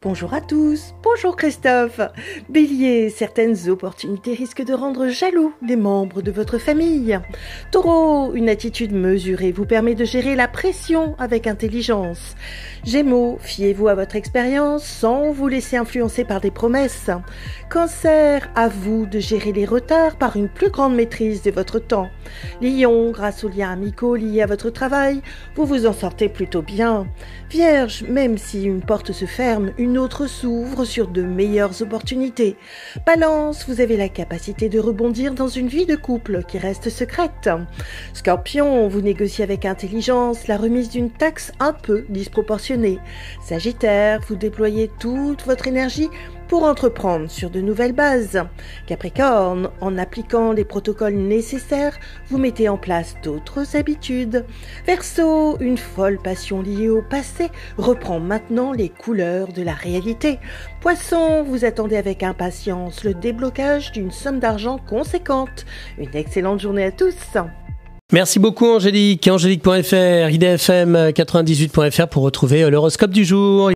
Bonjour à tous, bonjour Christophe. Bélier, certaines opportunités risquent de rendre jaloux les membres de votre famille. Taureau, une attitude mesurée vous permet de gérer la pression avec intelligence. Gémeaux, fiez-vous à votre expérience sans vous laisser influencer par des promesses. Cancer, à vous de gérer les retards par une plus grande maîtrise de votre temps. Lion, grâce aux liens amicaux liés à votre travail, vous vous en sortez plutôt bien. Vierge, même si une porte se ferme, une autre s'ouvre sur de meilleures opportunités. Balance, vous avez la capacité de rebondir dans une vie de couple qui reste secrète. Scorpion, vous négociez avec intelligence la remise d'une taxe un peu disproportionnée. Sagittaire, vous déployez toute votre énergie pour entreprendre sur de nouvelles bases. Capricorne, en appliquant les protocoles nécessaires, vous mettez en place d'autres habitudes. Verseau, une folle passion liée au passé reprend maintenant les couleurs de la réalité. Poisson, vous attendez avec impatience le déblocage d'une somme d'argent conséquente. Une excellente journée à tous. Merci beaucoup Angélique. Angélique.fr, idfm98.fr pour retrouver l'horoscope du jour.